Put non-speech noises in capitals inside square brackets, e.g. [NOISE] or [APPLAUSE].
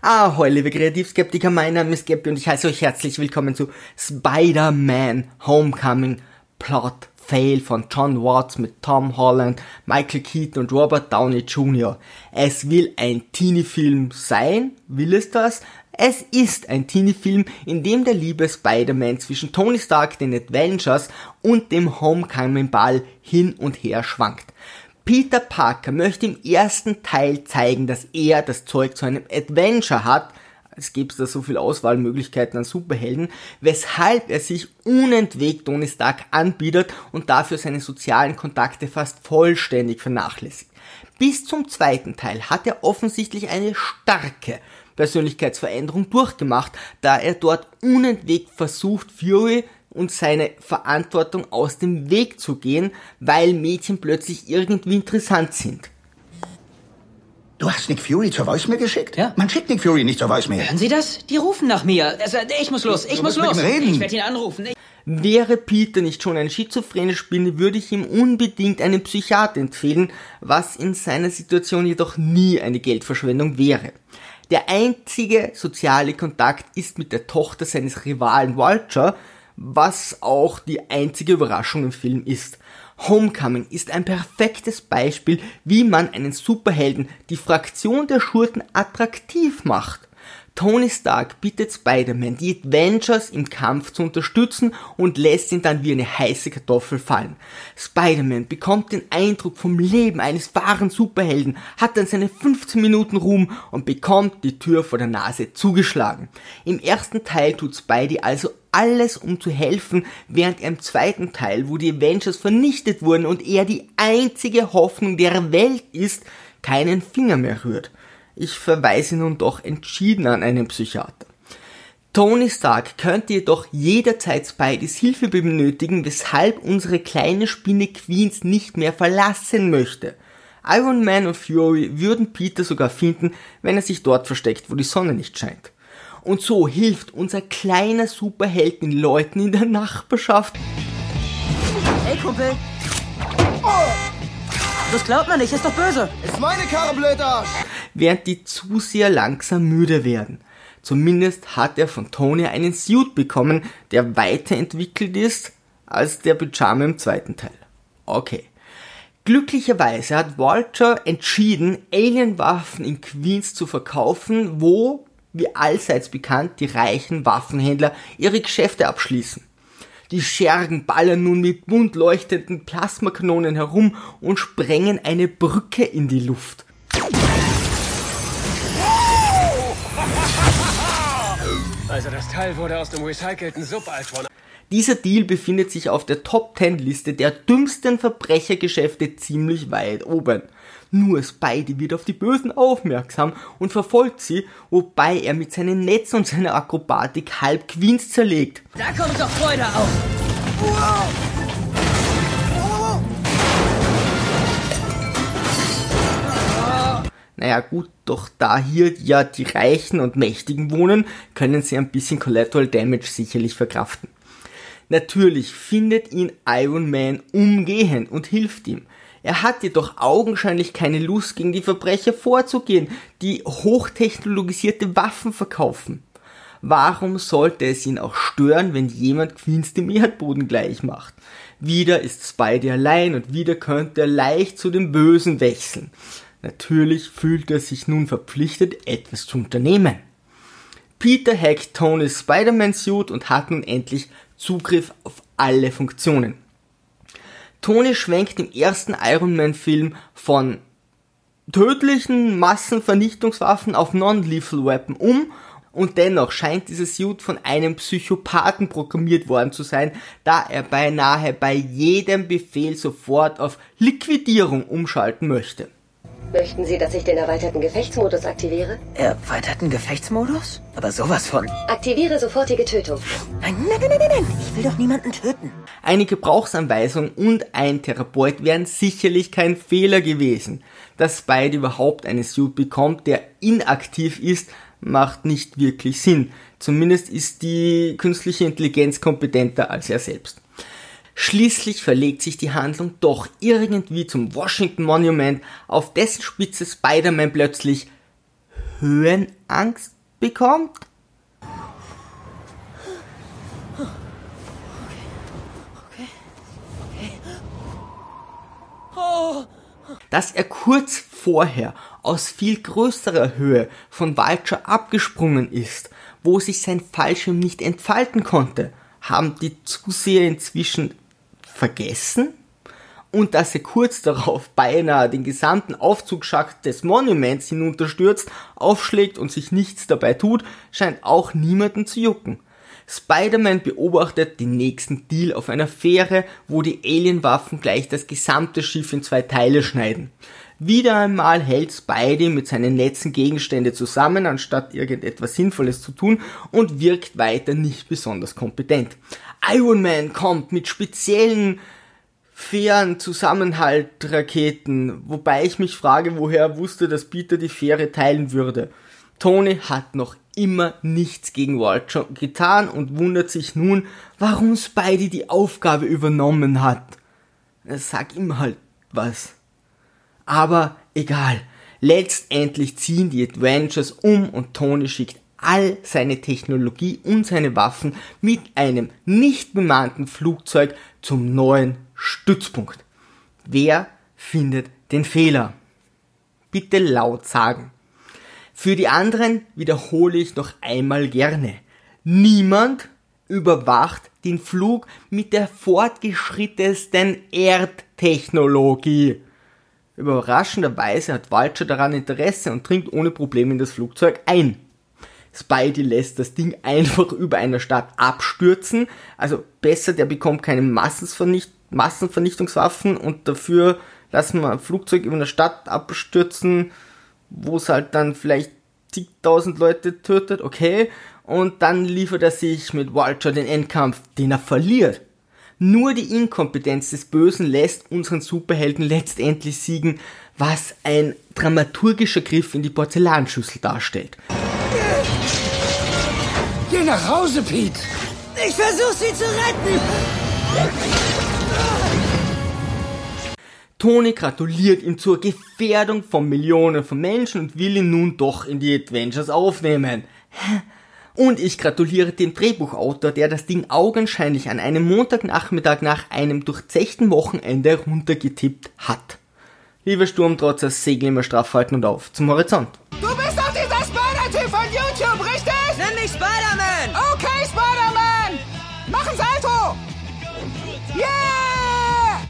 Ahoi, liebe Kreativskeptiker, mein Name ist Gabby und ich heiße euch herzlich willkommen zu Spider-Man Homecoming Plot Fail von John Watts mit Tom Holland, Michael Keaton und Robert Downey Jr. Es will ein Teenie-Film sein, will es das? Es ist ein Teenie-Film, in dem der liebe Spider-Man zwischen Tony Stark, den Avengers und dem Homecoming-Ball hin und her schwankt. Peter Parker möchte im ersten Teil zeigen, dass er das Zeug zu einem Adventure hat, es gibt da so viel Auswahlmöglichkeiten an Superhelden, weshalb er sich unentwegt Tony Stark anbietet und dafür seine sozialen Kontakte fast vollständig vernachlässigt. Bis zum zweiten Teil hat er offensichtlich eine starke Persönlichkeitsveränderung durchgemacht, da er dort unentwegt versucht, Fury und seine Verantwortung aus dem Weg zu gehen, weil Mädchen plötzlich irgendwie interessant sind. Du hast Nick Fury zur Voicemail geschickt? Ja. Man schickt Nick Fury nicht zur Voicemail. Hören Sie das? Die rufen nach mir. Also, ich muss los, ich Du muss musst mit los. ihm reden. Ich werde ihn anrufen. Ich Wäre Peter nicht schon eine schizophrene Spinne, würde ich ihm unbedingt einen Psychiater empfehlen, was in seiner Situation jedoch nie eine Geldverschwendung wäre. Der einzige soziale Kontakt ist mit der Tochter seines Rivalen Vulture, was auch die einzige Überraschung im Film ist. Homecoming ist ein perfektes Beispiel, wie man einen Superhelden, die Fraktion der Schurken, attraktiv macht. Tony Stark bittet Spider-Man, die Avengers im Kampf zu unterstützen und lässt ihn dann wie eine heiße Kartoffel fallen. Spider-Man bekommt den Eindruck vom Leben eines wahren Superhelden, hat dann seine 15 Minuten Ruhm und bekommt die Tür vor der Nase zugeschlagen. Im ersten Teil tut Spidey also alles, um zu helfen, während er im zweiten Teil, wo die Avengers vernichtet wurden und er die einzige Hoffnung der Welt ist, keinen Finger mehr rührt. Ich verweise nun doch entschieden an einen Psychiater. Tony Stark könnte jedoch jederzeit Spideys Hilfe benötigen, weshalb unsere kleine Spinne Queens nicht mehr verlassen möchte. Iron Man und Fury würden Peter sogar finden, wenn er sich dort versteckt, wo die Sonne nicht scheint. Und so hilft unser kleiner Superheld den Leuten in der Nachbarschaft. Hey, Kumpel. Das glaubt man nicht, ist doch böse. Ist meine Karre blöd, Arsch! während die Zuseher langsam müde werden. Zumindest hat er von Tony einen Suit bekommen, der weiterentwickelt ist als der Pyjama im zweiten Teil. Okay. Glücklicherweise hat Walter entschieden, Alienwaffen in Queens zu verkaufen, wo, wie allseits bekannt, die reichen Waffenhändler ihre Geschäfte abschließen. Die Schergen ballern nun mit bunt leuchtenden Plasmakanonen herum und sprengen eine Brücke in die Luft. Also das Teil wurde aus dem recycelten Subaltron. Dieser Deal befindet sich auf der Top 10 Liste der dümmsten Verbrechergeschäfte ziemlich weit oben. Nur Spidey wird auf die Bösen aufmerksam und verfolgt sie, wobei er mit seinen Netzen und seiner Akrobatik halb Queens zerlegt. Da kommt doch Freude auf. Naja gut, doch da hier ja die Reichen und Mächtigen wohnen, können sie ein bisschen Collateral Damage sicherlich verkraften. Natürlich findet ihn Iron Man umgehend und hilft ihm. Er hat jedoch augenscheinlich keine Lust, gegen die Verbrecher vorzugehen, die hochtechnologisierte Waffen verkaufen. Warum sollte es ihn auch stören, wenn jemand Queens dem Erdboden gleich macht? Wieder ist Spidey allein und wieder könnte er leicht zu dem Bösen wechseln. Natürlich fühlt er sich nun verpflichtet, etwas zu unternehmen. Peter hackt Tonys Spider-Man-Suit und hat nun endlich Zugriff auf alle Funktionen. Tony schwenkt im ersten Iron Man-Film von tödlichen Massenvernichtungswaffen auf Non-Lethal Weapon um und dennoch scheint dieser Suit von einem Psychopathen programmiert worden zu sein, da er beinahe bei jedem Befehl sofort auf Liquidierung umschalten möchte. Möchten Sie, dass ich den erweiterten Gefechtsmodus aktiviere? Erweiterten Gefechtsmodus? Aber sowas von. Aktiviere sofortige Tötung. Nein, nein, nein, nein, nein. Ich will doch niemanden töten. Eine Gebrauchsanweisung und ein Therapeut wären sicherlich kein Fehler gewesen. Dass beide überhaupt eine Suit bekommt, der inaktiv ist, macht nicht wirklich Sinn. Zumindest ist die künstliche Intelligenz kompetenter als er selbst. Schließlich verlegt sich die Handlung doch irgendwie zum Washington Monument, auf dessen Spitze Spider-Man plötzlich Höhenangst bekommt? Dass er kurz vorher aus viel größerer Höhe von Vulture abgesprungen ist, wo sich sein Fallschirm nicht entfalten konnte, haben die Zuseher inzwischen vergessen? Und dass er kurz darauf beinahe den gesamten Aufzugsschacht des Monuments hinunterstürzt, aufschlägt und sich nichts dabei tut, scheint auch niemanden zu jucken. Spider-Man beobachtet den nächsten Deal auf einer Fähre, wo die Alienwaffen gleich das gesamte Schiff in zwei Teile schneiden. Wieder einmal hält Spidey mit seinen Netzen Gegenstände zusammen, anstatt irgendetwas Sinnvolles zu tun und wirkt weiter nicht besonders kompetent. Iron Man kommt mit speziellen fairen Zusammenhaltraketen, wobei ich mich frage, woher er wusste, dass Peter die Fähre teilen würde. Tony hat noch immer nichts gegen Vulture getan und wundert sich nun, warum Spidey die Aufgabe übernommen hat. Sag ihm halt was. Aber egal. Letztendlich ziehen die Adventures um und Tony schickt all seine Technologie und seine Waffen mit einem nicht bemannten Flugzeug zum neuen Stützpunkt. Wer findet den Fehler? Bitte laut sagen. Für die anderen wiederhole ich noch einmal gerne. Niemand überwacht den Flug mit der fortgeschrittensten Erdtechnologie. Überraschenderweise hat Vulture daran Interesse und dringt ohne Probleme in das Flugzeug ein. Spidey lässt das Ding einfach [LAUGHS] über einer Stadt abstürzen. Also besser, der bekommt keine Massenvernicht Massenvernichtungswaffen und dafür lassen wir ein Flugzeug über eine Stadt abstürzen wo es halt dann vielleicht zigtausend Leute tötet, okay, und dann liefert er sich mit Vulture den Endkampf, den er verliert. Nur die Inkompetenz des Bösen lässt unseren Superhelden letztendlich siegen, was ein dramaturgischer Griff in die Porzellanschüssel darstellt. Geh nach Hause, Pete! Ich versuch sie zu retten! Tony gratuliert ihm zur Gefährdung von Millionen von Menschen und will ihn nun doch in die Adventures aufnehmen. Und ich gratuliere dem Drehbuchautor, der das Ding augenscheinlich an einem Montagnachmittag nach einem durchzechten Wochenende runtergetippt hat. Liebe Sturmtrotzer, segel immer straff halten und auf zum Horizont.